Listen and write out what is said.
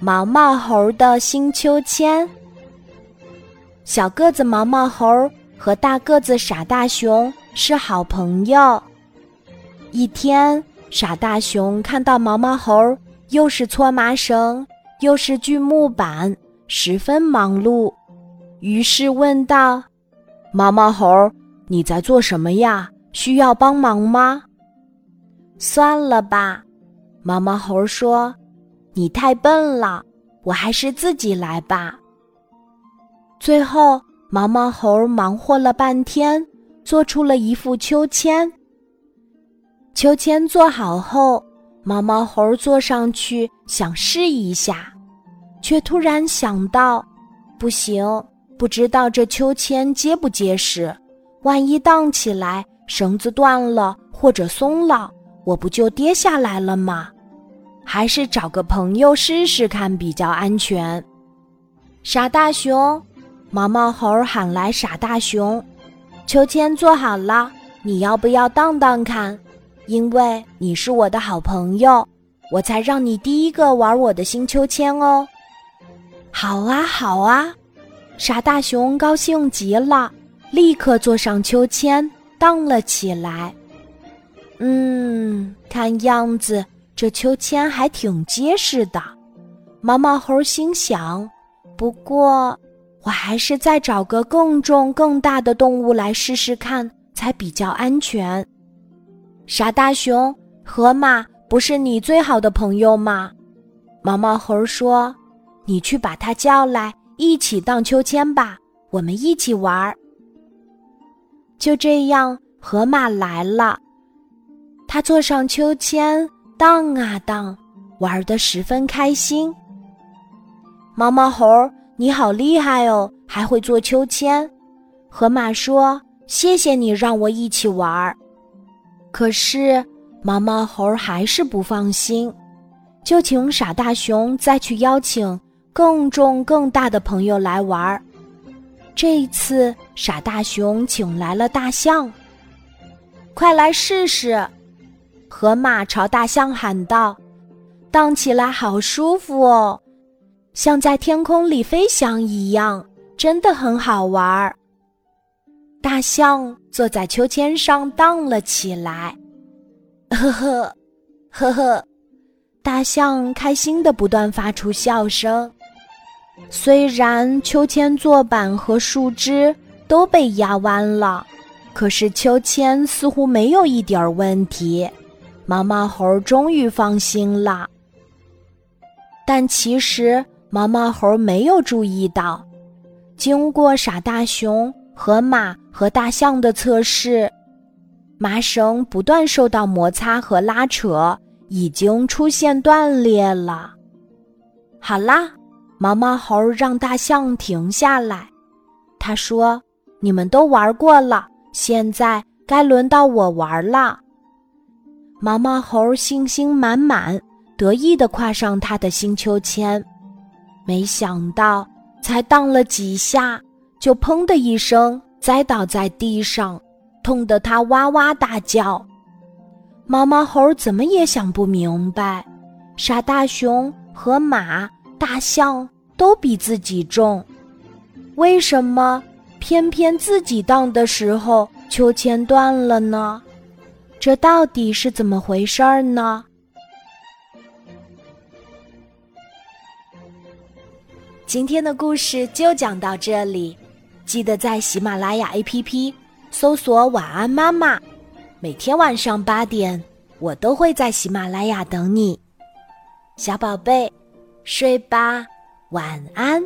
毛毛猴的新秋千。小个子毛毛猴和大个子傻大熊是好朋友。一天，傻大熊看到毛毛猴又是搓麻绳，又是锯木板，十分忙碌，于是问道：“毛毛猴，你在做什么呀？需要帮忙吗？”算了吧，毛毛猴说：“你太笨了，我还是自己来吧。”最后，毛毛猴忙活了半天，做出了一副秋千。秋千做好后，毛毛猴坐上去想试一下，却突然想到：不行，不知道这秋千结不结实，万一荡起来，绳子断了或者松了。我不就跌下来了吗？还是找个朋友试试看比较安全。傻大熊，毛毛猴喊来傻大熊，秋千做好了，你要不要荡荡看？因为你是我的好朋友，我才让你第一个玩我的新秋千哦。好啊，好啊，傻大熊高兴极了，立刻坐上秋千荡了起来。嗯，看样子这秋千还挺结实的。毛毛猴心想：“不过，我还是再找个更重、更大的动物来试试看，才比较安全。”傻大熊，河马不是你最好的朋友吗？毛毛猴说：“你去把它叫来，一起荡秋千吧，我们一起玩。”就这样，河马来了。他坐上秋千，荡啊荡，玩得十分开心。毛毛猴，你好厉害哦，还会坐秋千。河马说：“谢谢你让我一起玩。”可是毛毛猴还是不放心，就请傻大熊再去邀请更重更大的朋友来玩。这一次，傻大熊请来了大象，快来试试。河马朝大象喊道：“荡起来好舒服哦，像在天空里飞翔一样，真的很好玩。”大象坐在秋千上荡了起来，呵呵，呵呵，大象开心的不断发出笑声。虽然秋千坐板和树枝都被压弯了，可是秋千似乎没有一点问题。毛毛猴终于放心了，但其实毛毛猴没有注意到，经过傻大熊、河马和大象的测试，麻绳不断受到摩擦和拉扯，已经出现断裂了。好啦，毛毛猴让大象停下来，他说：“你们都玩过了，现在该轮到我玩了。”毛毛猴信心满满，得意地跨上他的新秋千，没想到才荡了几下，就砰的一声栽倒在地上，痛得他哇哇大叫。毛毛猴怎么也想不明白，傻大熊、河马、大象都比自己重，为什么偏偏自己荡的时候秋千断了呢？这到底是怎么回事儿呢？今天的故事就讲到这里，记得在喜马拉雅 APP 搜索“晚安妈妈”，每天晚上八点，我都会在喜马拉雅等你，小宝贝，睡吧，晚安。